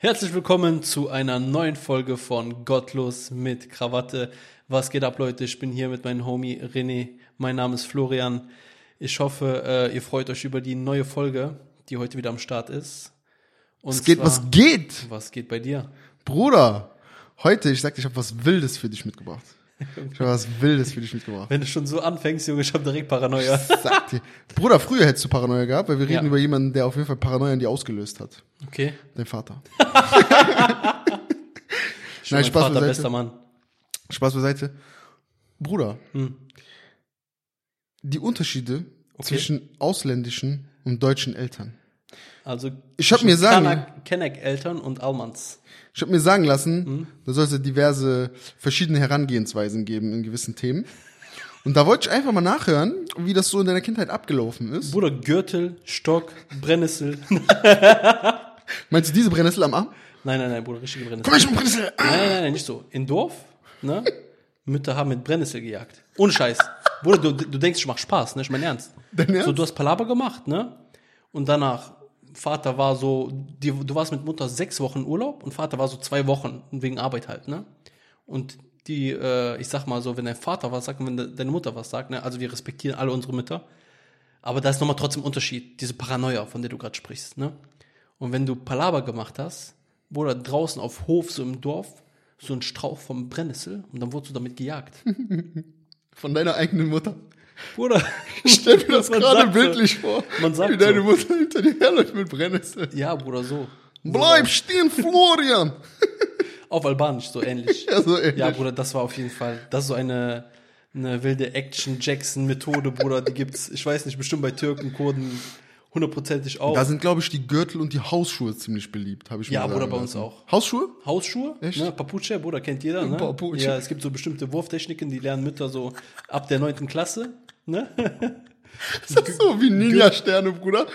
Herzlich willkommen zu einer neuen Folge von Gottlos mit Krawatte. Was geht ab, Leute? Ich bin hier mit meinem Homie René. Mein Name ist Florian. Ich hoffe, äh, ihr freut euch über die neue Folge, die heute wieder am Start ist. Und Was geht, zwar- was geht? Was geht bei dir? Bruder, heute, ich sag ich habe was Wildes für dich mitgebracht. Ich habe was Wildes für dich mitgebracht. Wenn du schon so anfängst, Junge, ich hab direkt Paranoia. Sag dir. Bruder, früher hättest du Paranoia gehabt, weil wir reden Ja. über jemanden, der auf jeden Fall Paranoia in dir ausgelöst hat. Okay. Dein Vater. Schon Nein, Spaß Vater, beiseite. bester Mann. Spaß beiseite. Bruder, Hm. die Unterschiede Okay. zwischen ausländischen und deutschen Eltern. Also Ich hab mir sagen- Kanak- Kenneck-Eltern und Almans. Ich habe mir sagen lassen, Hm. da soll es ja diverse verschiedene Herangehensweisen geben in gewissen Themen. Und da wollte ich einfach mal nachhören, wie das so in deiner Kindheit abgelaufen ist. Bruder, Gürtel, Stock, Brennnessel. Meinst du diese Brennnessel am Arm? Nein, nein, nein, Bruder, richtige Brennnessel. Komm her, schon Brennnessel! Nein, nein, nein, nein, nicht so. In Dorf, ne? Mütter haben mit Brennnessel gejagt. Ohne Scheiß. Bruder, du, du denkst, ich mach Spaß, ne? Ich mein Ernst. Dein Ernst? So, du hast Palaber gemacht, ne? Und danach, Vater war so, die, du warst mit Mutter sechs Wochen Urlaub und Vater war so zwei Wochen wegen Arbeit halt, ne? Und die, äh, ich sag mal so, wenn dein Vater was sagt und wenn de, deine Mutter was sagt, ne? Also wir respektieren alle unsere Mütter. Aber da ist nochmal trotzdem Unterschied, diese Paranoia, von der du gerade sprichst, ne? Und wenn du Palaber gemacht hast, wurde draußen auf Hof, so im Dorf, so ein Strauch vom Brennnessel und dann wurdest du damit gejagt. Von deiner eigenen Mutter. Bruder, Ich stell mir das gerade so. bildlich vor. Man sagt wie deine so. Mutter hinter dir herläuft mit Brennnessel. ja, Bruder, so. Bleib stehen, Florian! Auf Albanisch, so ähnlich. Ja, so ähnlich. Ja, Bruder, das war auf jeden Fall, das ist so eine, eine wilde Action-Jackson-Methode, Bruder, die gibt's, ich weiß nicht, bestimmt bei Türken, Kurden, hundertprozentig auch. Da sind, glaube ich, die Gürtel und die Hausschuhe ziemlich beliebt, habe ich Ja, mir Bruder, sagen bei uns lassen. auch. Hausschuhe? Hausschuhe, Echt? ne, Papuche, Bruder, kennt jeder, ne? Papuche. Ja, es gibt so bestimmte Wurftechniken, die lernen Mütter so ab der neunten Klasse, ne? Das ist so wie Ninja-Sterne, Bruder.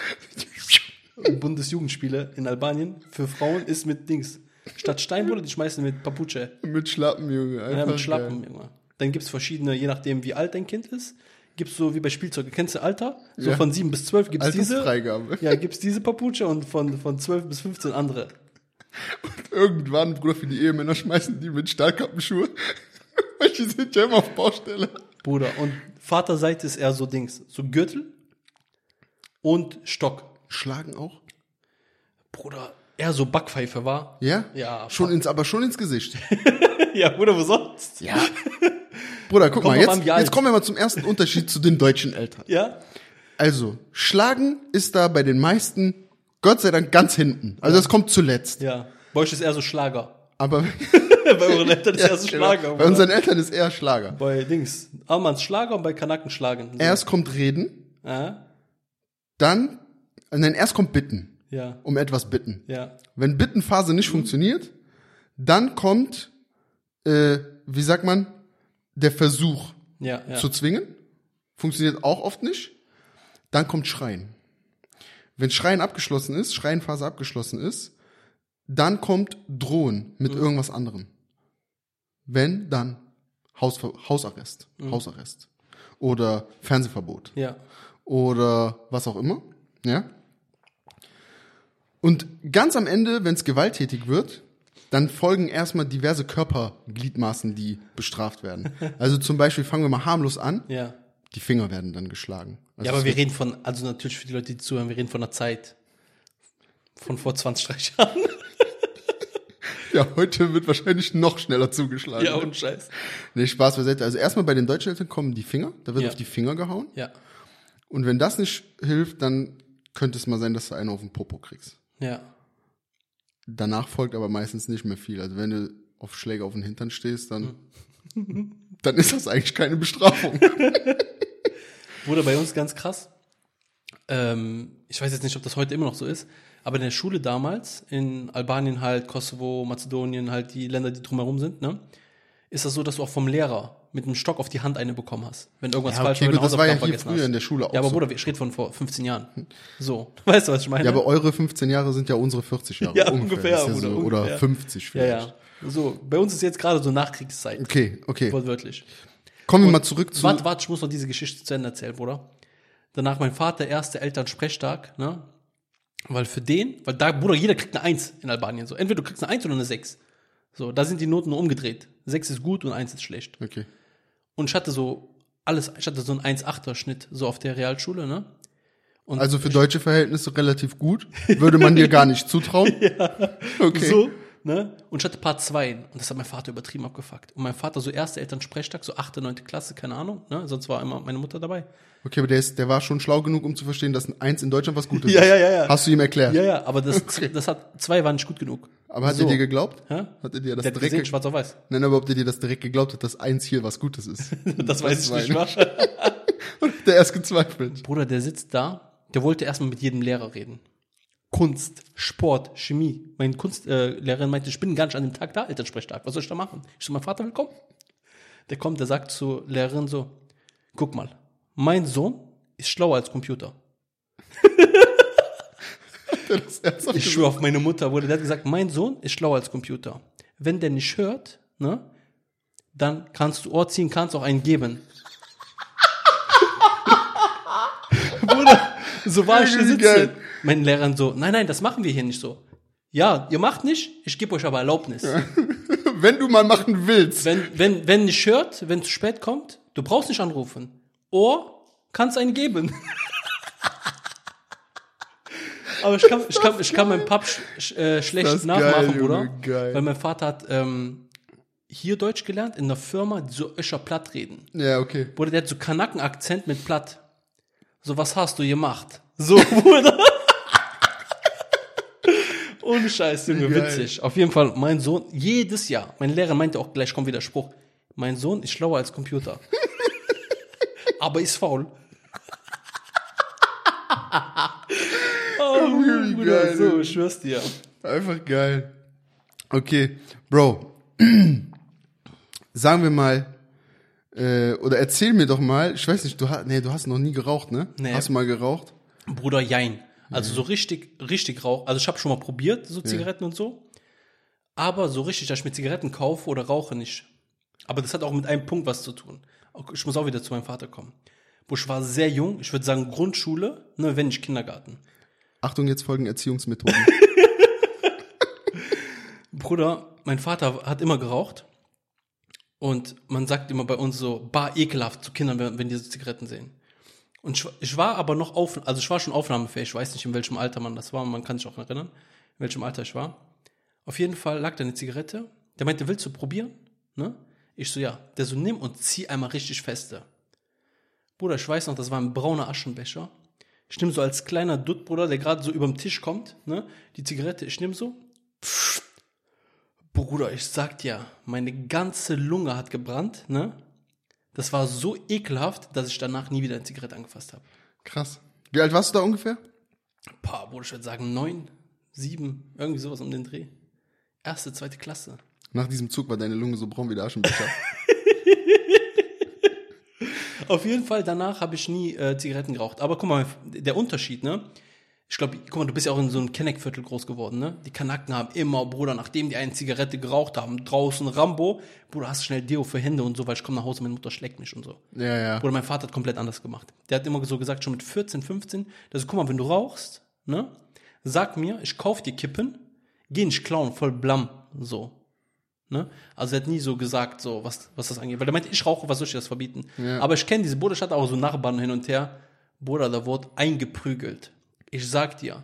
Bundesjugendspiele in Albanien für Frauen ist mit Dings. Statt Stein, Bruder, die schmeißen mit Papuche. Mit Schlappen, Junge. Ja, Einfach mit Schlappen, geil. Junge. Dann gibt's verschiedene, je nachdem, wie alt dein Kind ist, gibt's so wie bei Spielzeugen. Kennst du Alter? So Ja. von 7 bis 12 gibt's diese. Altersfreigabe. Ja, gibt's diese Papuche und von, von 12 bis 15 andere. Irgendwann, Bruder, für die Ehemänner schmeißen die mit Stahlkappenschuhe. Weil die sind ja immer auf Baustelle. Bruder. Und Vaterseite ist eher so Dings. So Gürtel und Stock. Schlagen auch? Bruder, eher so Backpfeife war. Ja? Ja, Schon ins, aber schon ins Gesicht. Ja, Bruder, wo sonst? Ja. Bruder, guck Kommt mal, jetzt, jetzt kommen wir mal zum ersten Unterschied zu den deutschen Eltern. Ja? Also, Schlagen ist da bei den meisten, Gott sei Dank, ganz hinten. Also, das kommt zuletzt. Ja. Bei euch ist eher so Schlager. Aber bei euren Eltern ist eher so Schlager. genau. bei unseren Eltern ist eher Schlager. Bei Dings. Almans Schlager und bei Kanaken Schlagen. So. Erst kommt Reden, Ja? dann, nein, erst kommt Bitten. Ja. Um etwas bitten. Ja. Wenn Bittenphase nicht funktioniert, dann kommt, äh, wie sagt man, der Versuch Ja. ja. zu zwingen. Funktioniert auch oft nicht. Dann kommt Schreien. Wenn Schreien abgeschlossen ist, Schreienphase abgeschlossen ist, dann kommt Drohen mit irgendwas anderem. Wenn, dann Hausver Hausarrest, Hausarrest. Oder Fernsehverbot. ja. Oder was auch immer. Ja. Und ganz am Ende, wenn es gewalttätig wird, dann folgen erstmal diverse Körpergliedmaßen, die bestraft werden. Also zum Beispiel fangen wir mal harmlos an. Ja. Die Finger werden dann geschlagen. Also Ja, aber wir reden von, also natürlich für die Leute, die zuhören, wir reden von einer Zeit. Von vor 20, 30 Jahren. Ja, heute wird wahrscheinlich noch schneller zugeschlagen. ja, und Scheiß. nee, Spaß beiseite. Also erstmal bei den deutschen Eltern kommen die Finger, da wird Ja. auf die Finger gehauen. Ja. Und wenn das nicht hilft, dann könnte es mal sein, dass du einen auf den Popo kriegst. Ja. Danach folgt aber meistens nicht mehr viel. Also wenn du auf Schläge auf den Hintern stehst, dann, Hm. dann ist das eigentlich keine Bestrafung. Wurde bei uns ganz krass. Ähm, ich weiß jetzt nicht, ob das heute immer noch so ist, aber in der Schule damals, in Albanien halt, Kosovo, Mazedonien, halt die Länder, die drumherum sind, ne, ist das so, dass du auch vom Lehrer mit einem Stock auf die Hand eine bekommen hast, wenn irgendwas falsch okay, war, gut, das war ja hier früher hast. in der Schule auch Ja, aber so. Bruder, ich rede von vor 15 Jahren. So, weißt du, was ich meine? Ja, aber eure 15 Jahre sind ja unsere 40 Jahre. Ja, ungefähr, Ist ja so, ungefähr. Oder 50 ja, vielleicht. ja. So, bei uns ist jetzt gerade so Nachkriegszeit, Okay, okay. wortwörtlich. Kommen wir mal zurück zu. Warte, warte, ich muss noch diese Geschichte zu Ende erzählen, Bruder. Danach mein Vater, erster Elternsprechtag, ne? Weil für den, weil da, Bruder, jeder kriegt eine Eins in Albanien. So, entweder du kriegst eine Eins oder eine Sechs. So, da sind die Noten nur umgedreht. Sechs ist gut und eins ist schlecht. Okay. Und ich hatte so alles, ich hatte so einen 1,8er Schnitt, so auf der Realschule, ne? Und Also für deutsche Verhältnisse relativ gut. Würde man dir gar nicht zutrauen. Okay. So, ne? Und ich hatte Part 2 und das hat mein Vater übertrieben abgefuckt. Und mein Vater so erste Elternsprechtag, so achte, neunte Klasse, keine Ahnung, ne? Sonst war immer meine Mutter dabei. Okay, aber der, ist, der war schon schlau genug, um zu verstehen, dass ein Eins in Deutschland was Gutes Ja, ist. ja, ja, ja. Hast du ihm erklärt? Ja, ja, aber das, das hat, zwei waren nicht gut genug. Aber hat So. er dir geglaubt? Hä? Hat er dir das Der direkt gesehen, ge- schwarz auf weiß. Nein, aber ob der dir das direkt geglaubt hat, dass eins hier was Gutes ist. Das weiß ich nicht, eine- was? der erst gezweifelt. Bruder, der sitzt da, der wollte erstmal mit jedem Lehrer reden. Kunst, Sport, Chemie. Mein Kunstlehrerin äh, meinte, ich bin gar nicht an dem Tag da, Elternsprechtag. Was soll ich da machen? Ich so, mein Vater will kommen. Der kommt, der sagt zur Lehrerin so, guck mal, mein Sohn ist schlauer als Computer. Ich schwöre auf meine Mutter, wurde der hat gesagt, mein Sohn ist schlauer als Computer. Wenn der nicht hört, ne, dann kannst du Ohr ziehen, kannst auch einen geben. Bruder, so war ich da Irgendwie sitze. geil. Mein Lehrer so, nein, nein, das machen wir hier nicht so. Ja, ihr macht nicht, ich gebe euch aber Erlaubnis. Wenn du mal machen willst. Wenn, wenn, wenn nicht hört, wenn zu spät kommt, du brauchst nicht anrufen. Ohr kannst einen geben. Aber ich kann, ich kann, ich kann meinen Pap sch, äh, schlecht nachmachen, geil, Bruder. Geil. Weil mein Vater hat ähm, hier Deutsch gelernt, in einer Firma, die so öscher platt reden. Ja, okay. Bruder, der hat so Kanaken-Akzent mit platt. So, was hast du gemacht? So, Bruder. Ohne Scheiß, Junge, Geil. witzig. Auf jeden Fall, mein Sohn, jedes Jahr, mein Lehrer meinte auch, gleich kommt wieder Spruch, mein Sohn ist schlauer als Computer. Aber ist faul. oh, Bruder, geil, so, ich schwör's dir. Einfach geil. Okay, Bro. Sagen wir mal, äh, oder erzähl mir doch mal, ich weiß nicht, du hast, nee, du hast noch nie geraucht, ne? Nee. Hast du mal geraucht? Bruder, jein. Also so richtig, richtig Rauch. Also ich habe schon mal probiert, so Zigaretten und so. Aber so richtig, dass ich mir Zigaretten kaufe oder rauche nicht. Aber das hat auch mit einem Punkt was zu tun. Ich muss auch wieder zu meinem Vater kommen. Wo ich war sehr jung, ich würde sagen Grundschule, ne, wenn nicht Kindergarten. Achtung, jetzt folgen Erziehungsmethoden. Bruder, mein Vater hat immer geraucht. Und man sagt immer bei uns so, bar ekelhaft zu Kindern, wenn, wenn die so Zigaretten sehen. Und ich, ich war aber noch auf, also ich war schon aufnahmefähig, ich weiß nicht, in welchem Alter man das war, man kann sich auch erinnern, in welchem Alter ich war. Auf jeden Fall lag da eine Zigarette. Der meinte, willst du probieren? Ne? Ich so, ja. Der so, nimm und zieh einmal richtig feste. Bruder, ich weiß noch, das war ein brauner Aschenbecher. Ich nehme so als kleiner Dutt, Bruder, der gerade so überm Tisch kommt, ne? Die Zigarette, ich nehme so. Bruder, ich sag dir, meine ganze Lunge hat gebrannt, ne? Das war so ekelhaft, dass ich danach nie wieder eine Zigarette angefasst habe. Krass. Wie alt warst du da ungefähr? Pah, Bruder, ich würde sagen neun, sieben, irgendwie sowas um den Dreh. Erste, zweite Klasse. Nach diesem Zug war deine Lunge so braun wie der Aschenbecher. Auf jeden Fall, danach habe ich nie äh, Zigaretten geraucht. Aber guck mal, der Unterschied, ne? Ich glaube, guck mal, du bist ja auch in so einem Kenneckviertel groß geworden, ne? Die Kanaken haben immer, Bruder, nachdem die eine Zigarette geraucht haben, draußen Rambo, Bruder, hast schnell Deo für Hände und so, weil ich komme nach Hause, meine Mutter schlägt mich und so. ja, ja. Bruder, mein Vater hat komplett anders gemacht. Der hat immer so gesagt, schon mit 14, 15, dass, guck mal, wenn du rauchst, ne? Sag mir, ich kauf dir Kippen, geh nicht klauen, voll blam, so. Ne? Also er hat nie so gesagt, so was, was das angeht. Weil er meinte, ich rauche, was soll ich das verbieten? Ja. Aber ich kenne diese Bruder, ich hatte auch so Nachbarn hin und her. Bruder, da wurde eingeprügelt. Ich sag dir,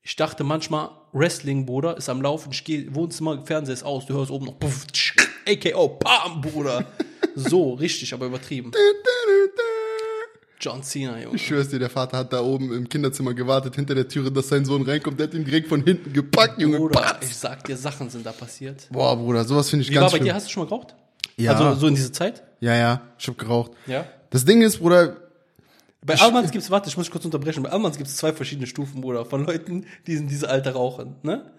ich dachte manchmal, Wrestling, Bruder, ist am Laufen, ich gehe, Wohnzimmer, Fernseher ist aus, du hörst oben noch, puff, tsch, AKO, Pam, Bruder. So, richtig, aber übertrieben. John Cena, Junge. Ich schwör's dir, der Vater hat da oben im Kinderzimmer gewartet, hinter der Türe, dass sein Sohn reinkommt. Der hat ihn direkt von hinten gepackt, Junge. Bruder, Patz. ich sag dir, Sachen sind da passiert. Boah, Bruder, sowas finde ich Wie ganz war bei schlimm. dir? Hast du schon mal geraucht? Ja. Also so in dieser Zeit? Ja, ja, ich hab geraucht. Ja. Das Ding ist, Bruder, Bei Almans gibt's, warte, ich muss kurz unterbrechen. Bei Almans gibt's zwei verschiedene Stufen, Bruder, von Leuten, die in diese Alter rauchen, ne?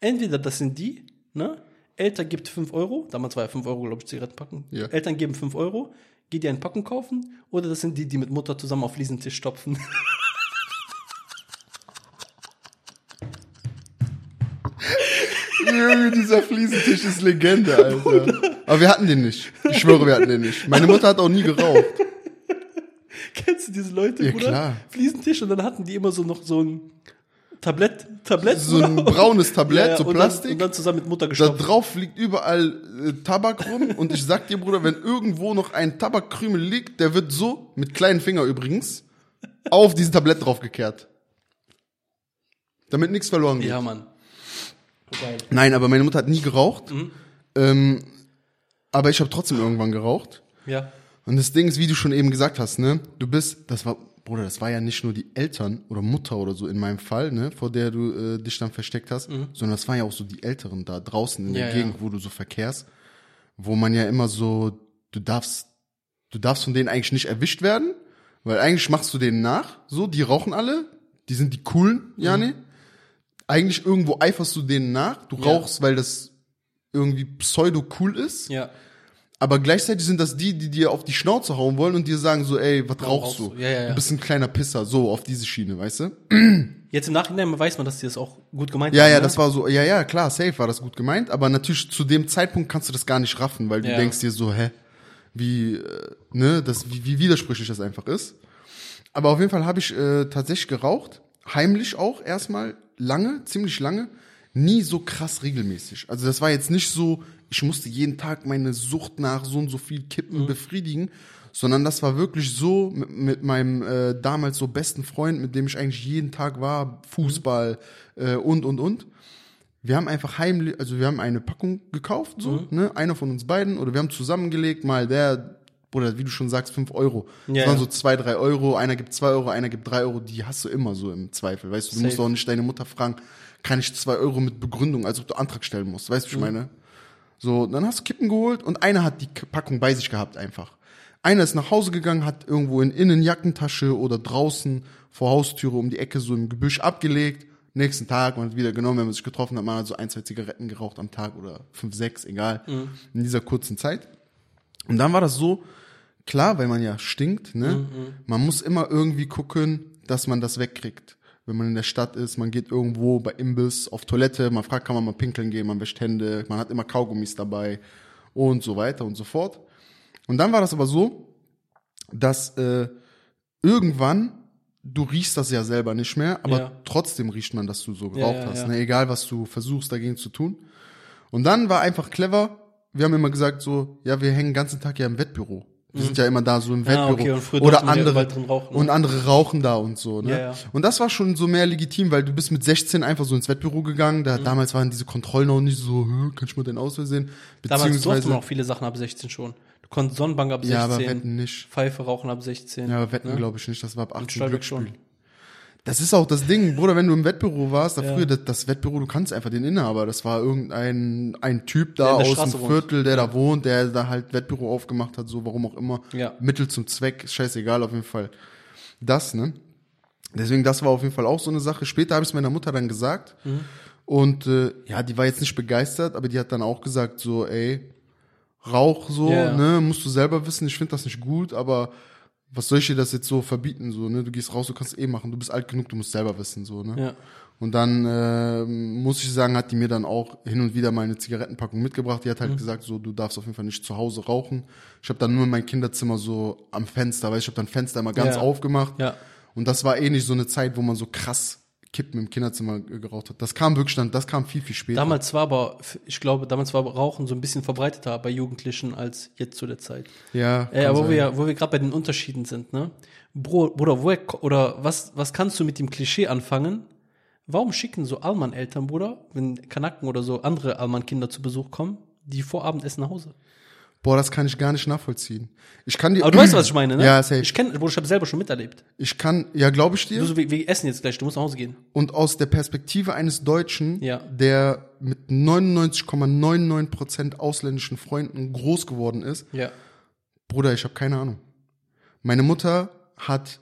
Entweder das sind die, ne? Eltern gibt 5 Euro, damals war ja 5 Euro, glaube ich, Zigarettenpacken. Ja. Eltern geben 5 Euro, geht dir ein Packen kaufen, oder das sind die, die mit Mutter zusammen auf Fliesentisch stopfen. Junge, dieser Fliesentisch ist Legende, Alter. Aber wir hatten den nicht. Ich schwöre, wir hatten den nicht. Meine Mutter hat auch nie geraucht. Kennst du diese Leute, Ja, Bruder? klar. Fliesentisch und dann hatten die immer so noch so ein, Tablett, Tablett. so ein braunes Tablett, Ja, so und Plastik. Dann, und dann zusammen mit Mutter Da gestopft. drauf liegt überall äh, Tabak rum und ich sag dir, Bruder, wenn irgendwo noch ein Tabakkrümel liegt, der wird so, mit kleinen Finger übrigens, auf dieses Tablett draufgekehrt. Damit nichts verloren geht. Ja, Mann. Geil. Nein, aber meine Mutter hat nie geraucht. Mhm. Ähm, aber ich habe trotzdem irgendwann geraucht. Ja. Und das Ding ist, wie du schon eben gesagt hast, ne, du bist, das war, Bruder, das war ja nicht nur die Eltern oder Mutter oder so in meinem Fall, ne, vor der du äh, dich dann versteckt hast, sondern das waren ja auch so die Älteren da draußen in der Mhm. Ja, Gegend, ja. wo du so verkehrst, wo man ja immer so, du darfst, du darfst von denen eigentlich nicht erwischt werden, weil eigentlich machst du denen nach, so, die rauchen alle, die sind die coolen, Jani. Eigentlich irgendwo eiferst du denen nach, du Ja. rauchst, weil das irgendwie pseudo cool ist. Ja. Aber gleichzeitig sind das die, die dir auf die Schnauze hauen wollen und dir sagen so, ey, was rauchst du? du? Ja, ja, ja. Du bist ein kleiner Pisser, so auf diese Schiene, weißt du? Jetzt im Nachhinein weiß man, dass die das auch gut gemeint Ja, haben. ja, ne? das war so, ja, ja, klar, safe war das gut gemeint, aber natürlich zu dem Zeitpunkt kannst du das gar nicht raffen, weil du Ja. denkst dir so, hä, wie, äh, ne, das, wie, wie widersprüchlich das einfach ist. Aber auf jeden Fall habe ich äh, tatsächlich geraucht, heimlich auch erstmal, lange, ziemlich lange, nie so krass regelmäßig. Also das war jetzt nicht so, ich musste jeden Tag meine Sucht nach so und so viel Kippen Mhm. befriedigen, sondern das war wirklich so mit, mit meinem äh, damals so besten Freund, mit dem ich eigentlich jeden Tag war, Fußball äh, und und und. Wir haben einfach heimlich, also wir haben eine Packung gekauft, so, Mhm. ne, einer von uns beiden, oder wir haben zusammengelegt, mal der, oder wie du schon sagst, fünf Euro. Ja, das waren ja. so zwei, drei Euro, einer gibt zwei Euro, einer gibt drei Euro, die hast du immer so im Zweifel, weißt du, du musst Safe. auch nicht deine Mutter fragen, kann ich zwei Euro mit Begründung, als ob du Antrag stellen musst, weißt du, Mhm. was ich meine? So, dann hast du Kippen geholt und einer hat die Packung bei sich gehabt einfach. Einer ist nach Hause gegangen, hat irgendwo in Innenjackentasche oder draußen vor Haustüre um die Ecke so im Gebüsch abgelegt. Nächsten Tag, man hat wieder genommen, wenn man sich getroffen hat, man hat so ein, zwei Zigaretten geraucht am Tag oder fünf, sechs, egal. In dieser kurzen Zeit. Und dann war das so, klar, weil man ja stinkt, ne? Man muss immer irgendwie gucken, dass man das wegkriegt. Wenn man in der Stadt ist, man geht irgendwo bei Imbiss auf Toilette, man fragt, kann man mal pinkeln gehen, man wäscht Hände, man hat immer Kaugummis dabei und so weiter und so fort. Und dann war das aber so, dass äh, irgendwann, du riechst das ja selber nicht mehr, aber Ja. trotzdem riecht man, dass du so geraucht ja, hast, ja. Ne? egal was du versuchst dagegen zu tun. Und dann war einfach clever, wir haben immer gesagt so, ja, wir hängen den ganzen Tag ja im Wettbüro. Wir sind ja immer da so im Mhm. Ah, Wettbüro. okay, und Oder ja andere, drin rauchen, ne? und andere rauchen da und so, ne? Ja, ja. Und das war schon so mehr legitim, weil du bist mit 16 einfach so ins Wettbüro gegangen. Mhm. Da, Damals waren diese Kontrollen auch nicht so, "Hä, kann ich mal deinen Ausweis sehen? Damals durfte man auch viele Sachen ab 16 schon. Du konntest Sonnenbank ab 16. ja, aber Wetten nicht. Pfeife rauchen ab 16. Ja, aber Wetten ne? glaube ich nicht, das war ab 18 Steuerung Glücksspiel. schon. Das ist auch das Ding, Bruder, wenn du im Wettbüro warst, da Ja. früher, das, das Wettbüro, du kannst einfach den Inhaber, das war irgendein ein Typ da aus dem. Viertel, der da wohnt, der da halt Wettbüro aufgemacht hat, so warum auch immer. Ja. Mittel zum Zweck, scheißegal, auf jeden Fall. Das, ne? Deswegen, das war auf jeden Fall auch so eine Sache. Später habe ich es meiner Mutter dann gesagt. Mhm. Und äh, ja, die war jetzt nicht begeistert, aber die hat dann auch gesagt, so, ey, Rauch so, Ja, ja. ne, musst du selber wissen, ich finde das nicht gut, aber was soll ich dir das jetzt so verbieten, so, ne? Du gehst raus, du kannst eh machen, du bist alt genug, du musst selber wissen, so, ne? Ja. Und dann äh, muss ich sagen, hat die mir dann auch hin und wieder mal eine Zigarettenpackung mitgebracht. Die hat Mhm. halt gesagt, so du darfst auf jeden Fall nicht zu Hause rauchen. Ich habe dann nur in mein Kinderzimmer so am Fenster, weil ich habe dann Fenster immer ganz Ja. aufgemacht. Ja. Und das war eh nicht so eine Zeit, wo man so krass Kippen im Kinderzimmer geraucht hat. Das kam wirklich dann, das kam viel viel später. Damals war aber, ich glaube, damals war Rauchen so ein bisschen verbreiteter bei Jugendlichen als jetzt zu der Zeit. ja. Äh, aber wo wir, wo wir gerade bei den Unterschieden sind, ne? Bro, Bruder, woher, oder was, was kannst du mit dem Klischee anfangen? Warum schicken so Allmann-Eltern, Bruder, wenn Kanaken oder so andere Allmann-Kinder zu Besuch kommen, die vor Abendessen nach Hause? Boah, das kann ich gar nicht nachvollziehen. Ich kann dir. Aber du weißt, was ich meine, ne? Ja, safe. Ich kenne, Bruder, ich habe selber schon miterlebt. Ich kann, ja, glaube ich dir. Du wir, wir essen jetzt gleich, du musst nach Hause gehen. Und aus der Perspektive eines Deutschen, Ja. der mit 99,99% ausländischen Freunden groß geworden ist, Ja. Bruder, ich habe keine Ahnung. Meine Mutter hat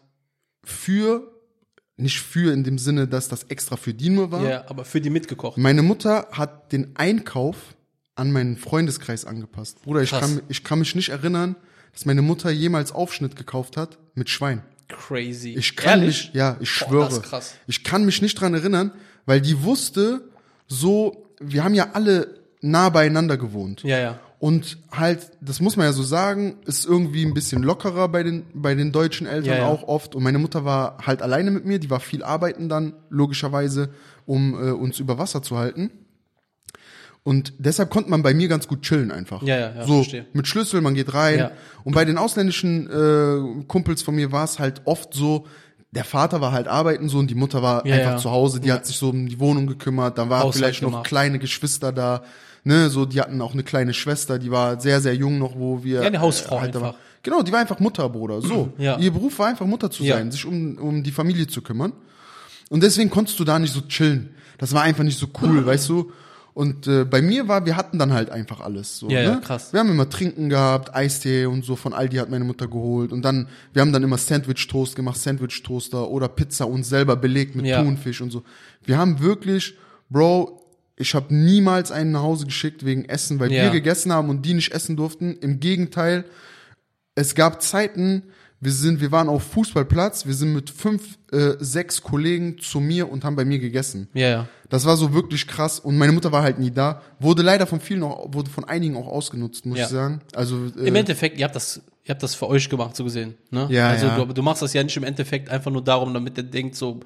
für, nicht für in dem Sinne, dass das extra für die nur war. Ja, aber für die mitgekocht. Meine Mutter hat den Einkauf an meinen Freundeskreis angepasst. Bruder, ich Krass. kann, ich kann mich nicht erinnern, dass meine Mutter jemals Aufschnitt gekauft hat mit Schwein. Crazy. Ich kann Ehrlich? mich, ja, ich Boah, schwöre. ist krass. Ich kann mich nicht dran erinnern, weil die wusste, so, wir haben ja alle nah beieinander gewohnt. Ja, ja. Und halt, das muss man ja so sagen, ist irgendwie ein bisschen lockerer bei den, bei den deutschen Eltern Ja, ja. auch oft. Und meine Mutter war halt alleine mit mir, die war viel arbeiten dann, logischerweise, um äh, uns über Wasser zu halten. Und deshalb konnte man bei mir ganz gut chillen einfach. Ja, ja, ja, so verstehe. mit Schlüssel, man geht rein. Ja. Und bei den ausländischen äh, Kumpels von mir war es halt oft so, der Vater war halt arbeiten so und die Mutter war Ja, einfach ja. zu Hause, die hat sich so um die Wohnung gekümmert, da war Haushalt vielleicht noch gemacht. kleine Geschwister da, ne, so die hatten auch eine kleine Schwester, die war sehr sehr jung noch, wo wir Ja, eine Hausfrau halt da einfach. war. Genau, die war einfach Mutter, Bruder, so. Ja. Ihr Beruf war einfach Mutter zu sein, sich um um die Familie zu kümmern. Und deswegen konntest du da nicht so chillen. Das war einfach nicht so cool, weißt du? Und äh, bei mir war, wir hatten dann halt einfach alles. So, Ja, ne? ja, krass. Wir haben immer Trinken gehabt, Eistee und so von Aldi hat meine Mutter geholt. Und dann, wir haben dann immer Sandwich-Toast gemacht, Sandwich-Toaster oder Pizza uns selber belegt mit Ja. Thunfisch und so. Wir haben wirklich, Bro, ich habe niemals einen nach Hause geschickt wegen Essen, weil Ja. wir gegessen haben und die nicht essen durften. Im Gegenteil, es gab Zeiten, wir sind, wir waren auf Fußballplatz, wir sind mit fünf, äh, sechs Kollegen zu mir und haben bei mir gegessen. Ja, ja. Das war so wirklich krass und meine Mutter war halt nie da. Wurde leider von vielen auch, wurde von einigen auch ausgenutzt, muss Ja. ich sagen. Also äh, Im Endeffekt, ihr habt das, ihr habt das für euch gemacht, so gesehen. Ne? Ja, also ja. Du, du machst das ja nicht im Endeffekt einfach nur darum, damit der denkt so,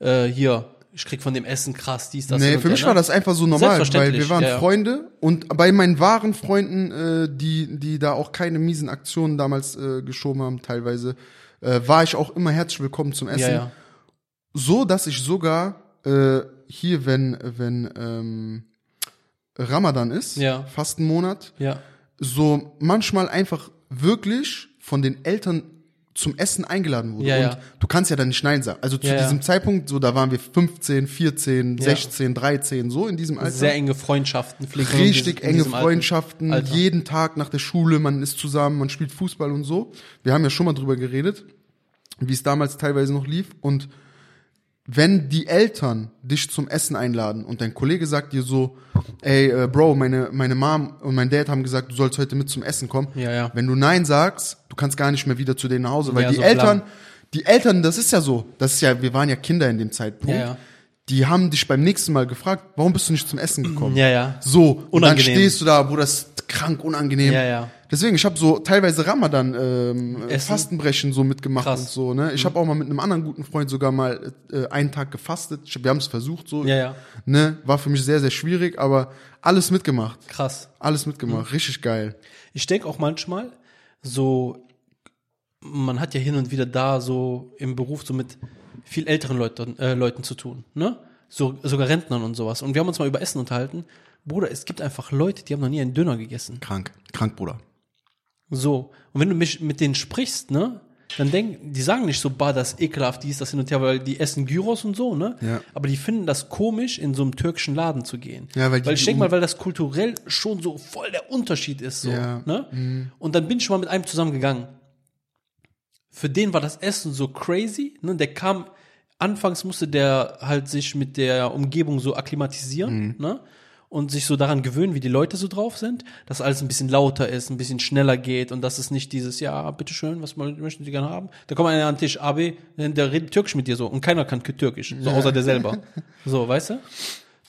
äh, hier, ich krieg von dem Essen krass, dies, das. Nee, für mich her, war ne? das einfach so normal, weil wir waren ja, ja. Freunde und bei meinen wahren Freunden, äh, die, die da auch keine miesen Aktionen damals äh, geschoben haben, teilweise, äh, war ich auch immer herzlich willkommen zum Essen. Ja. So, dass ich sogar äh, hier, wenn, wenn ähm, Ramadan ist, Ja. Fastenmonat, Ja. so manchmal einfach wirklich von den Eltern zum Essen eingeladen wurde. Ja, und ja. du kannst ja dann nicht Nein sagen. Also zu Ja, diesem Zeitpunkt, so da waren wir 15, 14, Ja. 16, 13, so in diesem Alter. Sehr enge Freundschaften pflegen. in Richtig diesem- in enge. Freundschaften, Alter. jeden Tag nach der Schule, man ist zusammen, man spielt Fußball und so. Wir haben ja schon mal drüber geredet, wie es damals teilweise noch lief. Und wenn die Eltern dich zum Essen einladen und dein Kollege sagt dir so, ey, äh, Bro, meine, meine Mom und mein Dad haben gesagt, du sollst heute mit zum Essen kommen. Ja, ja. Wenn du Nein sagst, du kannst gar nicht mehr wieder zu denen nach Hause, weil Ja, die so Eltern, blank. die Eltern, das ist ja so, das ist ja, wir waren ja Kinder in dem Zeitpunkt. Ja, ja. Die haben dich beim nächsten Mal gefragt, warum bist du nicht zum Essen gekommen? Ja, ja. So, und dann stehst du da, Bruder, das ist krank unangenehm. Ja, ja. Deswegen, ich habe so teilweise Ramadan ähm, Essen? Fastenbrechen so mitgemacht Krass. Mhm. und so. Ne? Ich habe auch mal mit einem anderen guten Freund sogar mal äh, einen Tag gefastet. Ich, wir haben es versucht so. Ja, ja. Ne? War für mich sehr, sehr schwierig, aber alles mitgemacht. Krass. Alles Mhm. mitgemacht. Richtig geil. Ich denke auch manchmal, so, man hat ja hin und wieder da so im Beruf so mit viel älteren Leuten, äh, Leuten zu tun, ne? So, sogar Rentnern und sowas. Und wir haben uns mal über Essen unterhalten. Bruder, es gibt einfach Leute, die haben noch nie einen Döner gegessen. Krank. Krank, Bruder. So. Und wenn du mich mit denen sprichst, ne? Dann denken, die sagen nicht so, bah, das ist ekelhaft, dies, das hin und her, weil die essen Gyros und so, ne? Ja. Aber die finden das komisch, in so einem türkischen Laden zu gehen. Ja, weil die- weil ich denke mal, weil das kulturell schon so voll der Unterschied ist, so, Ja. ne? Und dann bin ich schon mal mit einem zusammengegangen. Für den war das Essen so crazy, ne? Der kam, anfangs musste der halt sich mit der Umgebung so akklimatisieren, ne? Und sich so daran gewöhnen, wie die Leute so drauf sind, dass alles ein bisschen lauter ist, ein bisschen schneller geht und dass es nicht dieses, ja, bitteschön, was möchten Sie gerne haben? Da kommt einer an den Tisch, AB, der redet Türkisch mit dir so und keiner kann Türkisch, so außer der selber. So, weißt du?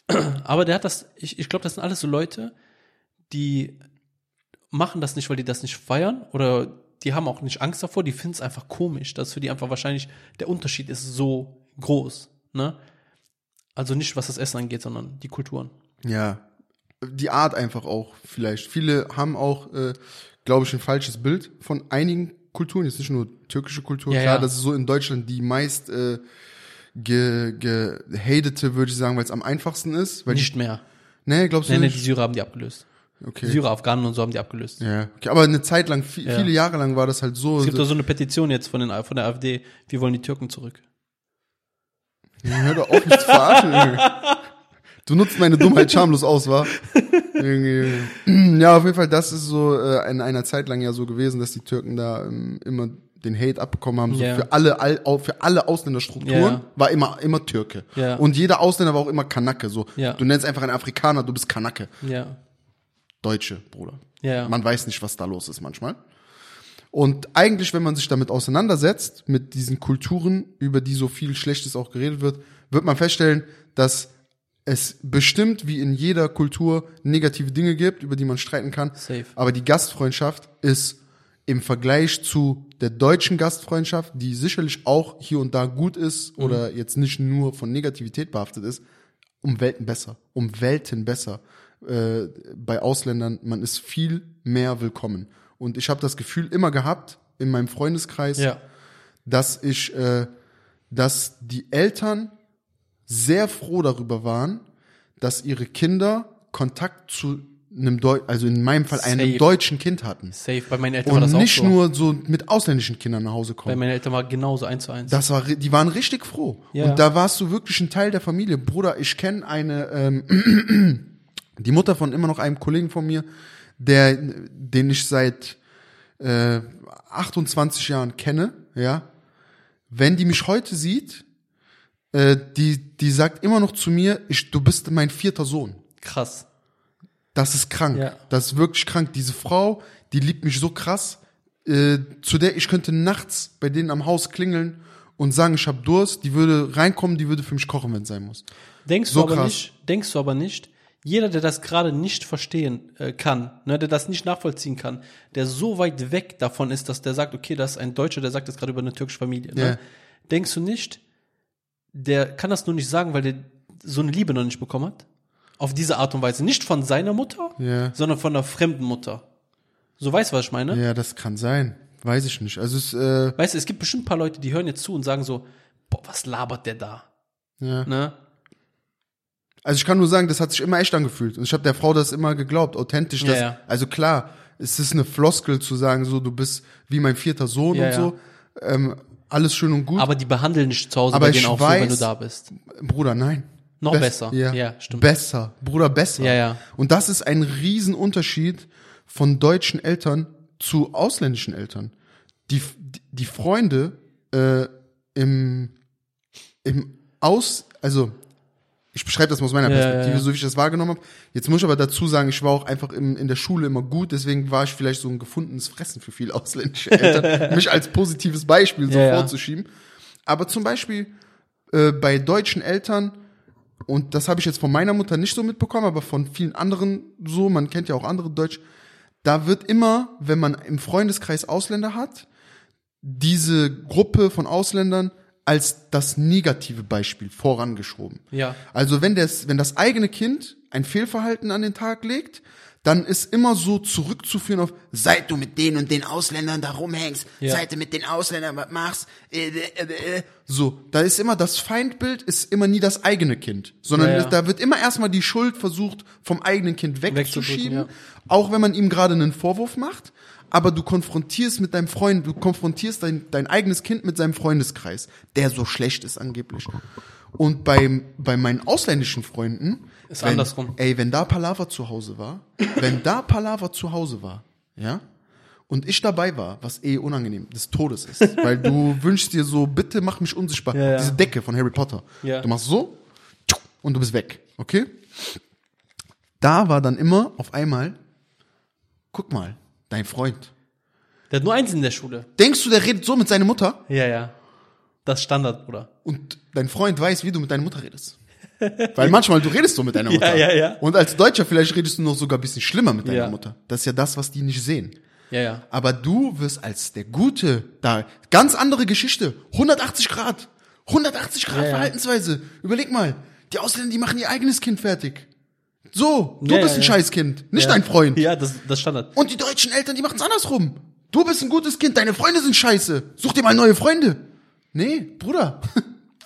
Aber der hat das, ich, ich glaube, das sind alles so Leute, die machen das nicht, weil die das nicht feiern oder die haben auch nicht Angst davor, die finden es einfach komisch, dass für die einfach wahrscheinlich der Unterschied ist so groß, ne? Also nicht, was das Essen angeht, sondern die Kulturen. Ja. Die Art einfach auch vielleicht. Viele haben auch, äh, glaube ich, ein falsches Bild von einigen Kulturen. Jetzt nicht nur türkische Kultur. Ja, Klar, ja. das ist so in Deutschland die meist äh, ge, gehatete, würde ich sagen, weil es am einfachsten ist. Nicht mehr. Nee, glaubst du Nee, nee, die nicht? Syrer haben die abgelöst. Okay. Syrer, Afghanen und so haben die abgelöst. Ja, okay. aber eine Zeit lang, vi- Ja. viele Jahre lang war das halt so. Es gibt doch so eine Petition jetzt von, den, von der AfD, wir wollen die Türken zurück. Ja, hör doch auf, mich zu verarschen. Du nutzt meine Dummheit schamlos aus, wa? Ja, auf jeden Fall, das ist so äh, in einer Zeit lang ja so gewesen, dass die Türken da ähm, immer den Hate abbekommen haben. So Ja. für alle, all, für alle Ausländerstrukturen ja. war immer, immer Türke. Ja. Und jeder Ausländer war auch immer Kanake. So, du nennst einfach einen Afrikaner, du bist Kanake. Deutsche, Bruder. Ja. Man weiß nicht, was da los ist manchmal. Und eigentlich, wenn man sich damit auseinandersetzt, mit diesen Kulturen, über die so viel Schlechtes auch geredet wird, wird man feststellen, dass es bestimmt wie in jeder Kultur negative Dinge gibt, über die man streiten kann. Safe. Aber die Gastfreundschaft ist im Vergleich zu der deutschen Gastfreundschaft, die sicherlich auch hier und da gut ist oder jetzt nicht nur von Negativität behaftet ist, um Welten besser. Um Welten besser. Äh, bei Ausländern, man ist viel mehr willkommen. Und ich habe das Gefühl immer gehabt in meinem Freundeskreis, Ja. dass ich, äh, dass die Eltern sehr froh darüber waren, dass ihre Kinder Kontakt zu einem Deu also in meinem Fall einem Safe. deutschen Kind hatten. Safe. Bei meinen Eltern war Und das auch nicht so. nur so mit ausländischen Kindern nach Hause Bei kommen. meinen Eltern war genauso eins zu eins. Das war, die waren richtig froh. Ja. Und da warst du wirklich ein Teil der Familie. Bruder, ich kenne eine, ähm, die Mutter von immer noch einem Kollegen von mir, der, den ich seit äh, 28 Jahren kenne, ja. Wenn die mich heute sieht, äh, die, die sagt immer noch zu mir, ich, du bist mein vierter Sohn. Krass. Das ist krank. Ja. Das ist wirklich krank. Diese Frau, die liebt mich so krass, äh, zu der ich könnte nachts bei denen am Haus klingeln und sagen, ich habe Durst. Die würde reinkommen, die würde für mich kochen, wenn es sein muss. Denkst So du aber krass. nicht, denkst du aber nicht, jeder, der das gerade nicht verstehen äh, kann, ne, der das nicht nachvollziehen kann, der so weit weg davon ist, dass der sagt, okay, das ist ein Deutscher, der sagt das gerade über eine türkische Familie. Ne? Ja. Denkst du nicht, der kann das nur nicht sagen, weil der so eine Liebe noch nicht bekommen hat? Auf diese Art und Weise. Nicht von seiner Mutter, Ja. sondern von einer fremden Mutter. So weißt du, was ich meine? Ja, das kann sein. Weiß ich nicht. Also es, äh, Weißt du, es gibt bestimmt ein paar Leute, die hören jetzt zu und sagen so, boah, was labert der da? ja. Ne? Also ich kann nur sagen, das hat sich immer echt angefühlt. Und ich habe der Frau das immer geglaubt, authentisch. Ja, Dass, ja. Also klar, es ist eine Floskel zu sagen, so du bist wie mein vierter Sohn Ja, und so. Ähm, alles schön und gut. Aber die behandeln dich zu Hause Aber bei denen auch so, wenn du weiß- da bist. Bruder, nein. Noch Bess- besser. Ja, Ja, stimmt. Besser. Bruder, besser. Ja, ja. Und das ist ein Riesenunterschied von deutschen Eltern zu ausländischen Eltern. Die, die Freunde äh, im, im Aus, also ich beschreibe das mal aus meiner Ja, Perspektive, ja, so wie ich das wahrgenommen habe. Jetzt muss ich aber dazu sagen, ich war auch einfach im, in der Schule immer gut, deswegen war ich vielleicht so ein gefundenes Fressen für viele ausländische Eltern, mich als positives Beispiel so vorzuschieben. Aber zum Beispiel äh, bei deutschen Eltern, und das habe ich jetzt von meiner Mutter nicht so mitbekommen, aber von vielen anderen so, man kennt ja auch andere Deutsch, da wird immer, wenn man im Freundeskreis Ausländer hat, diese Gruppe von Ausländern als das negative Beispiel vorangeschoben. Ja. Also wenn das, wenn das eigene Kind ein Fehlverhalten an den Tag legt, dann ist immer so zurückzuführen auf, Seit du mit den und den Ausländern da rumhängst, Ja. seit du mit den Ausländern was machst, äh, äh, äh, äh. so, da ist immer das Feindbild, ist immer nie das eigene Kind, sondern Ja, ja. da wird immer erstmal die Schuld versucht, vom eigenen Kind wegzuschieben, auch wenn man ihm gerade einen Vorwurf macht, aber du konfrontierst mit deinem Freund, du konfrontierst dein, dein eigenes Kind mit seinem Freundeskreis, der so schlecht ist angeblich. Und beim, bei meinen ausländischen Freunden, Ist wenn, andersrum. Ey, wenn da Palaver zu Hause war, wenn da Palaver zu Hause war, ja, und ich dabei war, was eh unangenehm des Todes ist, weil du wünschst dir so, bitte mach mich unsichtbar, Ja, ja. diese Decke von Harry Potter. Ja. Du machst so und du bist weg, okay? Da war dann immer auf einmal, guck mal, dein Freund. Der hat nur eins in der Schule. Denkst du, der redet so mit seiner Mutter? Ja, ja. Das Standard, Bruder. Und dein Freund weiß, wie du mit deiner Mutter redest. Weil manchmal du redest so mit deiner Ja, Mutter. ja, ja. Und als Deutscher vielleicht redest du noch sogar ein bisschen schlimmer mit deiner Ja. Mutter. Das ist ja das, was die nicht sehen. Ja, ja. Aber du wirst als der Gute da, ganz andere Geschichte. 180 Grad. 180 Grad Ja, ja. Verhaltensweise. Überleg mal. Die Ausländer, die machen ihr eigenes Kind fertig. So, du Ja, bist ein ja. Scheißkind, nicht ja. dein Freund. Ja, das, das Standard. Und die deutschen Eltern, die machen es andersrum. Du bist ein gutes Kind, deine Freunde sind scheiße. Such dir mal neue Freunde. Nee, Bruder.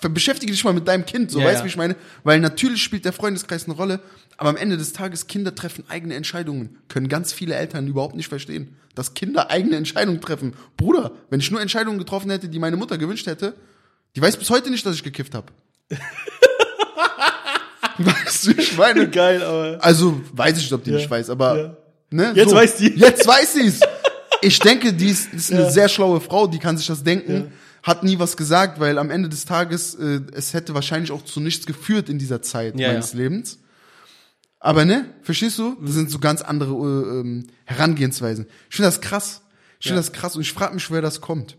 Beschäftige dich mal mit deinem Kind, so Ja, weißt du, wie ich meine? Weil natürlich spielt der Freundeskreis eine Rolle, aber am Ende des Tages, Kinder treffen eigene Entscheidungen. Können ganz viele Eltern überhaupt nicht verstehen, dass Kinder eigene Entscheidungen treffen. Bruder, wenn ich nur Entscheidungen getroffen hätte, die meine Mutter gewünscht hätte, die weiß bis heute nicht, dass ich gekifft habe. weißt du, ich meine? Geil, aber. Also, weiß ich nicht, ob die nicht weiß, aber. Ja. Ne, Jetzt weiß die. Jetzt weiß sie's. Ich denke, die ist, ist eine sehr schlaue Frau, die kann sich das denken. Hat nie was gesagt, weil am Ende des Tages, äh, es hätte wahrscheinlich auch zu nichts geführt in dieser Zeit Ja, meines ja. Lebens. Aber ne, verstehst du? Das sind so ganz andere äh, ähm, Herangehensweisen. Ich finde das krass. Ich finde Ja. das krass und ich frage mich, woher das kommt.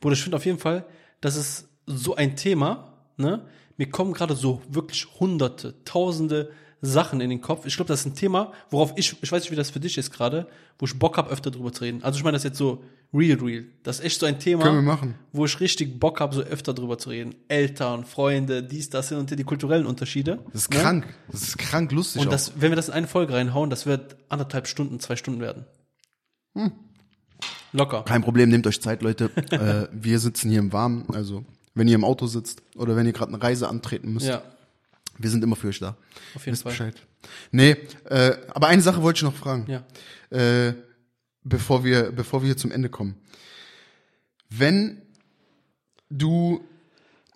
Bruder, ich finde auf jeden Fall, das ist so ein Thema, ne, mir kommen gerade so wirklich hunderte, tausende Sachen in den Kopf. Ich glaube, das ist ein Thema, worauf ich, ich weiß nicht, wie das für dich ist gerade, wo ich Bock habe, öfter drüber zu reden. Also ich meine das jetzt so real, real. Das ist echt so ein Thema, Können wir machen. wo ich richtig Bock habe, so öfter drüber zu reden. Eltern, Freunde, dies, das hin und die kulturellen Unterschiede. Das ist Ne? krank. Das ist krank lustig. Und das, wenn wir das in eine Folge reinhauen, das wird anderthalb Stunden, zwei Stunden werden. Locker. Kein Problem, nehmt euch Zeit, Leute. äh, wir sitzen hier im Warmen. Also, wenn ihr im Auto sitzt oder wenn ihr gerade eine Reise antreten müsst, Ja, wir sind immer für euch da. auf jeden Wisst Fall. Bescheid. Nee, äh, aber eine Sache wollte ich noch fragen. Ja. äh, bevor wir, bevor wir hier zum Ende kommen. Wenn du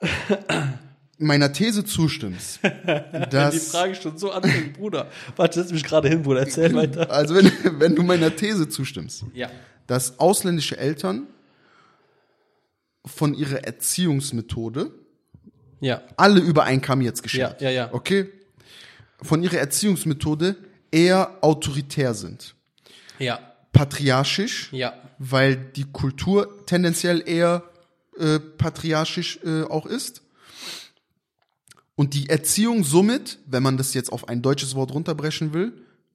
meiner These zustimmst, Die dass, Frage schon so anfängt, Bruder. Warte, setz mich gerade hin, Bruder. Erzähl weiter. also wenn, wenn du meiner These zustimmst, Ja. dass ausländische Eltern von ihrer Erziehungsmethode Ja. alle über einen Kamm jetzt geschert, Ja, ja, ja. okay, von ihrer Erziehungsmethode eher autoritär sind, Ja. patriarchisch, Ja. weil die Kultur tendenziell eher äh, patriarchisch äh, auch ist. Und die Erziehung somit, wenn man das jetzt auf ein deutsches Wort runterbrechen will,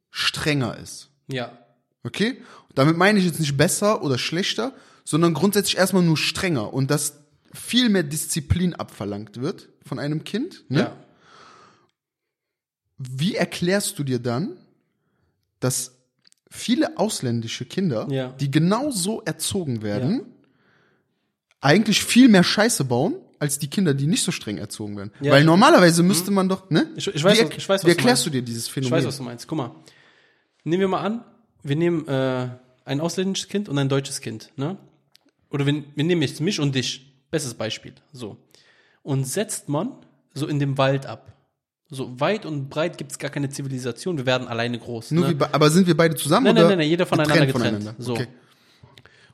strenger ist. Ja. Okay? Damit meine ich jetzt nicht besser oder schlechter, sondern grundsätzlich erstmal nur strenger und dass viel mehr Disziplin abverlangt wird von einem Kind. Ne? Ja. Wie erklärst du dir dann, dass viele ausländische Kinder, Ja. die genau so erzogen werden, eigentlich viel mehr Scheiße bauen, als die Kinder, die nicht so streng erzogen werden? Ja, Weil ich- normalerweise müsste man doch, ne? Ich- ich weiß, wie, was- ich weiß, was wie du erklärst meinst. du dir dieses Ich Phänomen? weiß, was du meinst. Guck mal. Nehmen wir mal an, wir nehmen äh, ein ausländisches Kind und ein deutsches Kind, ne? Oder wir, wir nehmen jetzt mich und dich. Bestes Beispiel. So. Und setzt man so in dem Wald ab. So weit und breit gibt es gar keine Zivilisation. Wir werden alleine groß. Nur ne? wie, aber sind wir beide zusammen Nein, oder nein, nein, nein, jeder voneinander getrennt. So. Okay.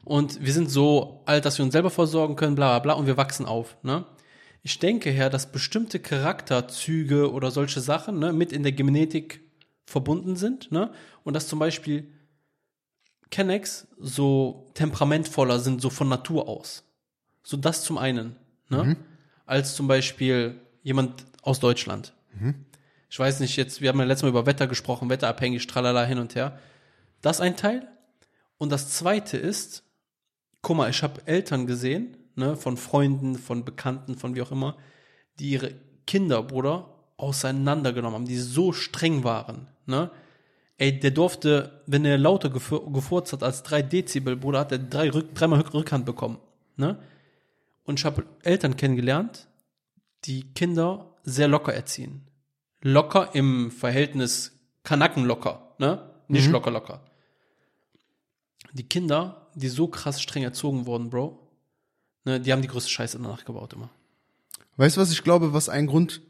Und wir sind so alt, dass wir uns selber versorgen können, bla bla bla, und wir wachsen auf. Ne? Ich denke her, dass bestimmte Charakterzüge oder solche Sachen ne, mit in der Genetik verbunden sind. Ne? Und dass zum Beispiel Kennex so temperamentvoller sind, so von Natur aus. So das zum einen. Ne? Als zum Beispiel jemand aus Deutschland. Ich weiß nicht, jetzt, wir haben ja letztes Mal über Wetter gesprochen, wetterabhängig, tralala, hin und her. Das ein Teil. Und das zweite ist, guck mal, ich habe Eltern gesehen, ne, von Freunden, von Bekannten, von wie auch immer, die ihre Kinder, Bruder, auseinandergenommen haben, die so streng waren, ne? Ey, der durfte, wenn er lauter gefur gefurzt hat als drei Dezibel, Bruder, hat er drei Rück dreimal Rück Rückhand bekommen, ne? Und ich habe Eltern kennengelernt, die Kinder sehr locker erziehen. Locker im Verhältnis Kanaken locker, ne? Nicht locker locker. Die Kinder, die so krass streng erzogen wurden, Bro, ne, die haben die größte Scheiße danach gebaut immer. Weißt du, was ich glaube, was ein Grund,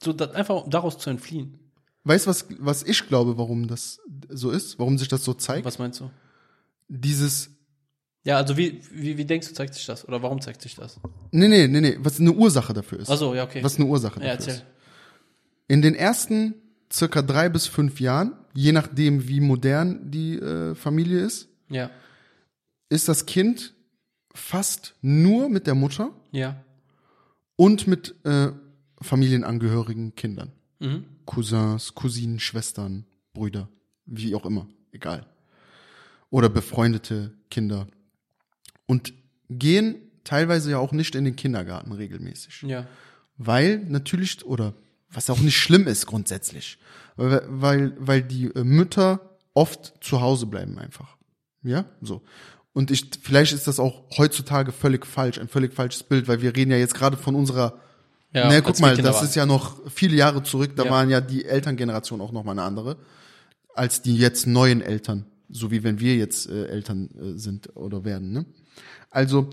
So das, einfach daraus zu entfliehen. Weißt du, was, was ich glaube, warum das so ist, warum sich das so zeigt? Was meinst du? Dieses, Ja, also wie, wie, wie denkst du, zeigt sich das? Oder warum zeigt sich das? nee, nee, nee, nee, was eine Ursache dafür ist. Achso, ja, okay. Was eine Ursache ja, dafür erzähl. ist. In den ersten circa drei bis fünf Jahren, je nachdem, wie modern die äh, Familie ist, Ja, ist das Kind fast nur mit der Mutter ja. und mit äh, familienangehörigen Kindern. Mhm. Cousins, Cousinen, Schwestern, Brüder, wie auch immer, egal. Oder befreundete Kinder. Und gehen teilweise ja auch nicht in den Kindergarten regelmäßig. Ja. Weil natürlich, oder was auch nicht schlimm ist grundsätzlich, weil, weil, weil die äh, Mütter oft zu Hause bleiben einfach. Ja, so. Und ich, vielleicht ist das auch heutzutage völlig falsch, ein völlig falsches Bild, weil wir reden ja jetzt gerade von unserer ja ne, als guck mal, das waren. ist ja noch viele Jahre zurück, da Ja. waren ja die Elterngeneration auch noch mal eine andere, als die jetzt neuen Eltern, so wie wenn wir jetzt äh, Eltern äh, sind oder werden. Ne? Also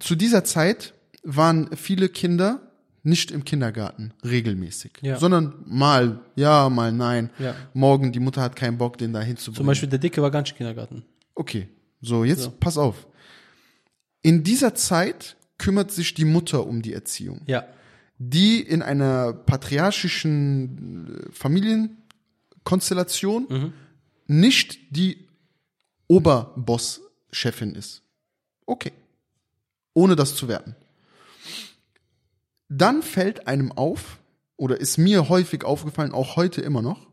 zu dieser Zeit waren viele Kinder nicht im Kindergarten regelmäßig, Ja. sondern mal ja, mal nein. Ja. Morgen die Mutter hat keinen Bock, den da hinzubringen. Zum Beispiel der Dicke war gar nicht im Kindergarten. Okay, so jetzt So. pass auf. In dieser Zeit kümmert sich die Mutter um die Erziehung Ja. Die in einer patriarchischen äh, Familienkonstellation Mhm. nicht die Oberboss-Chefin ist. Okay. Ohne das zu werten. dann fällt einem auf, oder ist mir häufig aufgefallen, auch heute immer noch,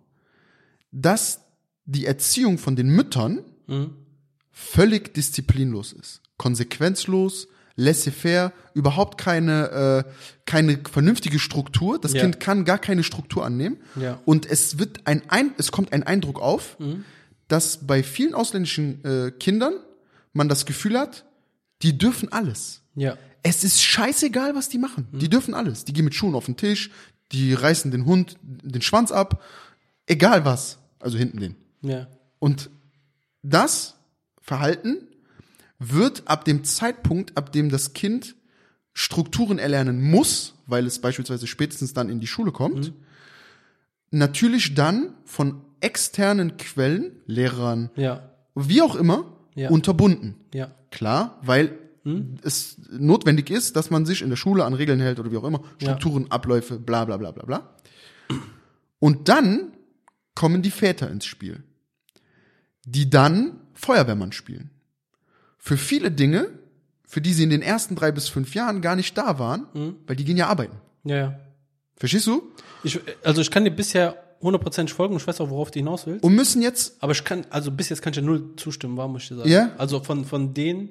dass die Erziehung von den Müttern völlig disziplinlos ist. Konsequenzlos, laissez-faire, überhaupt keine, äh, keine vernünftige Struktur. Das Ja. Kind kann gar keine Struktur annehmen. Ja. Und es wird ein, ein es kommt ein Eindruck auf, dass bei vielen ausländischen äh, Kindern man das Gefühl hat, die dürfen alles. Ja. Es ist scheißegal, was die machen. Die dürfen alles. Die gehen mit Schuhen auf den Tisch, die reißen den Hund den Schwanz ab, egal was. Also hinten den. Ja. Und das Verhalten wird ab dem Zeitpunkt, ab dem das Kind Strukturen erlernen muss, weil es beispielsweise spätestens dann in die Schule kommt, natürlich dann von externen Quellen, Lehrern, Ja. wie auch immer, Ja. unterbunden. Ja. Klar, weil Hm? es notwendig ist, dass man sich in der Schule an Regeln hält oder wie auch immer, Ja. Strukturen, Abläufe, bla bla bla bla bla. Und dann kommen die Väter ins Spiel, die dann Feuerwehrmann spielen. Für viele Dinge, für die sie in den ersten drei bis fünf Jahren gar nicht da waren, Hm? weil die gehen ja arbeiten. Ja, ja. Verstehst du? Ich, also ich kann dir bisher hundertprozentig folgen, ich weiß auch, worauf du hinaus willst. Und müssen jetzt, Aber ich kann, also bis jetzt kann ich dir null zustimmen, warum muss ich dir sagen. Ja? Also von, von den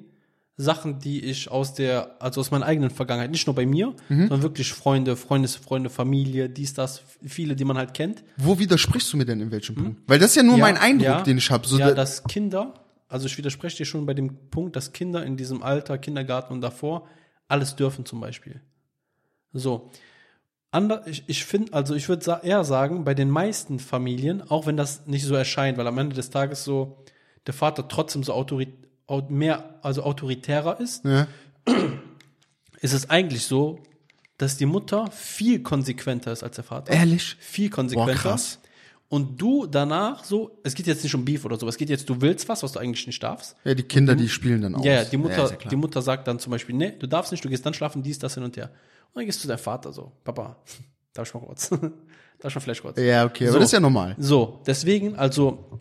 Sachen, die ich aus der, also aus meiner eigenen Vergangenheit, nicht nur bei mir, Mhm. sondern wirklich Freunde, Freundesfreunde, Familie, dies, das, viele, die man halt kennt. wo widersprichst du mir denn in welchem Punkt? Weil das ist ja nur mein Eindruck, Hm? ja, den ich habe. So ja, dass Kinder, also ich widerspreche dir schon bei dem Punkt, dass Kinder in diesem Alter, Kindergarten und davor, alles dürfen zum Beispiel. So. Ander, ich, ich finde, also ich würde sa eher sagen, bei den meisten Familien, auch wenn das nicht so erscheint, weil am Ende des Tages so der Vater trotzdem so autorit au- mehr, also autoritärer ist, ja. ist es eigentlich so, dass die Mutter viel konsequenter ist als der Vater. Ehrlich? Viel konsequenter. Boah, krass. Und du danach so, es geht jetzt nicht um Beef oder so, es geht jetzt, du willst was, was du eigentlich nicht darfst. Ja, die Kinder, die spielen dann aus. Ja, die Mutter, ja die Mutter sagt dann zum Beispiel, nee, du darfst nicht, du gehst dann schlafen, dies, das hin und her. Und dann gehst du zu deinem Vater so, Papa, darf ich mal kurz? darf ich mal vielleicht kurz? Ja, okay, aber So. das ist ja normal. So, deswegen, also,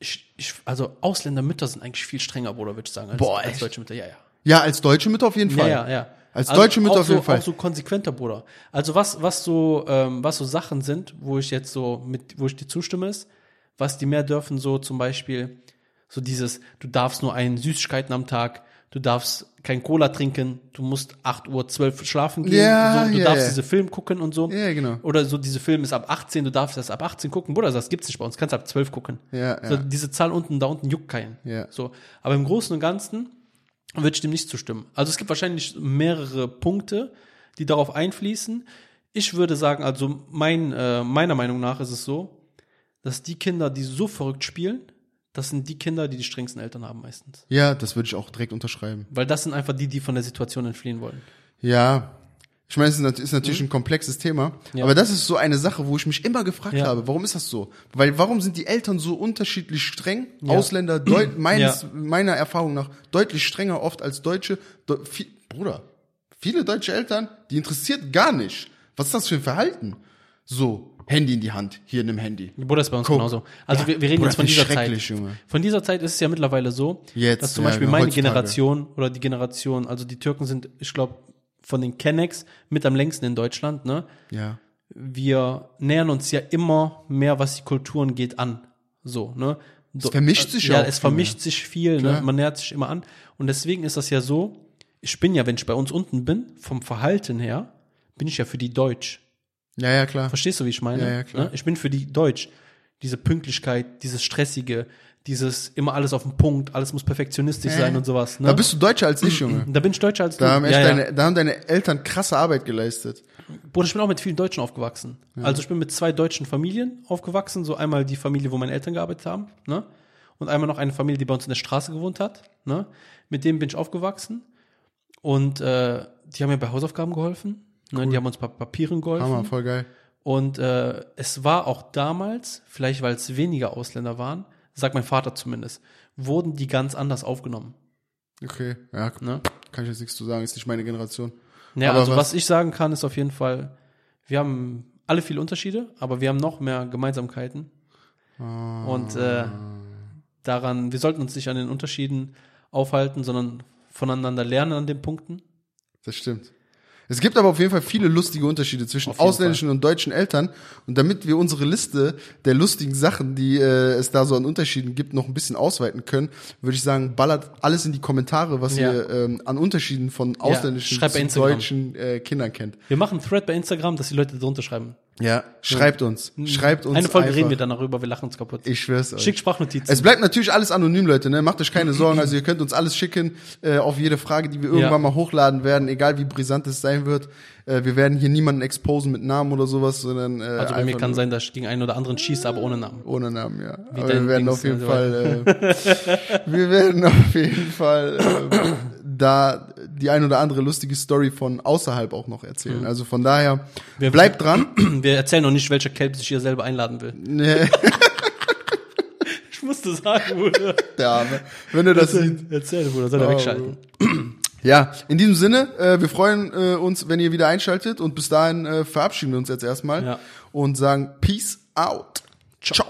ich, ich, also Ausländermütter sind eigentlich viel strenger, Bruder, würde ich sagen, als, Boah, als deutsche Mütter. Ja, ja. Ja, als deutsche Mütter auf jeden Fall. Ja, ja, ja. Als deutsche Mütter auch auf jeden so, Fall. Auch so konsequenter, Bruder. Also was, was so, ähm, was so Sachen sind, wo ich jetzt so mit, wo ich dir zustimme, ist, was die mehr dürfen, so zum Beispiel, so dieses, du darfst nur einen Süßigkeiten am Tag, du darfst kein Cola trinken, du musst 8 Uhr 12 schlafen gehen, Ja, so, du ja, darfst ja. diese Film gucken und so. Ja, genau. Oder so, diese Film ist ab 18, du darfst das ab 18 gucken. Bruder, das gibt's nicht bei uns, kannst ab 12 gucken. Ja, so, ja. Diese Zahl unten, da unten juckt keinen. Ja. So. Aber im Großen und Ganzen würde ich dem nicht zustimmen. Also es gibt wahrscheinlich mehrere Punkte, die darauf einfließen. Ich würde sagen, also mein, äh, meiner Meinung nach ist es so, dass die Kinder, die so verrückt spielen, das sind die Kinder, die die strengsten Eltern haben meistens. Ja, das würde ich auch direkt unterschreiben. Weil das sind einfach die, die von der Situation entfliehen wollen. Ja. Ich meine, es ist nat- ist natürlich ein komplexes Thema, Mhm. Ja. aber das ist so eine Sache, wo ich mich immer gefragt Ja. habe, warum ist das so? Weil warum sind die Eltern so unterschiedlich streng? Ja. Ausländer, deut meines, meiner Erfahrung nach, deutlich strenger oft als Deutsche. De viel, Bruder, viele deutsche Eltern, die interessiert gar nicht. Was ist das für ein Verhalten? So, Handy in die Hand, hier nimm Handy. Bruder ist bei uns Guck. genauso. Also Ja, wir, wir reden Bruder, jetzt von dieser Zeit. Junge. Von dieser Zeit ist es ja mittlerweile so, Jetzt, dass zum ja, Beispiel genau, meine heutzutage. Generation oder die Generation, also die Türken sind, ich glaube, von den Kennex mit am längsten in Deutschland, ne? Ja. Wir nähern uns ja immer mehr, was die Kulturen geht, an. So, ne? Es vermischt sich ja. auch es viel vermischt sich viel, ne? Man nähert sich immer an. Und deswegen ist das ja so, ich bin ja, wenn ich bei uns unten bin, vom Verhalten her, bin ich ja für die Deutsch. Ja, ja, klar. Verstehst du, wie ich meine? Ja, ja, klar. Ne? Ich bin für die Deutsch. Diese Pünktlichkeit, dieses Stressige, dieses immer alles auf den Punkt, alles muss perfektionistisch sein und sowas. Ne? Da bist du deutscher als ich, Junge. da bin ich deutscher als du. Da haben, echt ja, ja. Deine, da haben deine Eltern krasse Arbeit geleistet. Bruder, ich bin auch mit vielen Deutschen aufgewachsen. Also ich bin mit zwei deutschen Familien aufgewachsen. So einmal die Familie, wo meine Eltern gearbeitet haben, ne? Und einmal noch eine Familie, die bei uns in der Straße gewohnt hat, ne? Mit denen bin ich aufgewachsen. Und äh, die haben mir bei Hausaufgaben geholfen. Ne? Die haben uns bei Papieren geholfen. Hammer, voll geil. Und äh, es war auch damals, vielleicht weil es weniger Ausländer waren, sagt mein Vater zumindest, wurden die ganz anders aufgenommen. Okay, ja, Ne? kann ich jetzt nichts zu sagen, ist nicht meine Generation. Ja, Aber also was- was, ich sagen kann, ist auf jeden Fall, wir haben alle viele Unterschiede, aber wir haben noch mehr Gemeinsamkeiten. Und äh, daran, wir sollten uns nicht an den Unterschieden aufhalten, sondern voneinander lernen an den Punkten. Das stimmt. Es gibt aber auf jeden Fall viele lustige Unterschiede zwischen ausländischen und deutschen Eltern. Und damit wir unsere Liste der lustigen Sachen, die äh, es da so an Unterschieden gibt, noch ein bisschen ausweiten können, würde ich sagen, ballert alles in die Kommentare, was Ja. ihr ähm, an Unterschieden von ausländischen bei zu deutschen äh, Kindern kennt. Wir machen einen Thread bei Instagram, dass die Leute drunter schreiben. Ja, schreibt uns. Schreibt uns. Eine Folge einfach. reden wir dann darüber, wir lachen uns kaputt. Ich schwör's euch. Schickt Sprachnotizen. Es bleibt natürlich alles anonym, Leute, ne? Macht euch keine Sorgen. Also ihr könnt uns alles schicken äh, auf jede Frage, die wir irgendwann Ja. mal hochladen werden, egal wie brisant es sein wird. Äh, wir werden hier niemanden exposen mit Namen oder sowas, sondern äh, also bei mir kann sein, dass ich gegen einen oder anderen schieße, aber ohne Namen. ohne Namen, ja. Aber dein wir werden Dings, auf jeden also, Fall, äh, wir werden auf jeden Fall äh, da die ein oder andere lustige Story von außerhalb auch noch erzählen. Also von daher Mhm. Wir- bleibt dran. Wir erzählen noch nicht, welcher Kelp sich hier selber einladen will. Nee, Ich musste sagen, Bruder. der Arme. Wenn du das siehst. Erzähl, Bruder, soll er Oh, wegschalten. Ja, in diesem Sinne, äh, wir freuen äh, uns, wenn ihr wieder einschaltet und bis dahin äh, verabschieden wir uns jetzt erstmal Ja. und sagen Peace out. Ciao.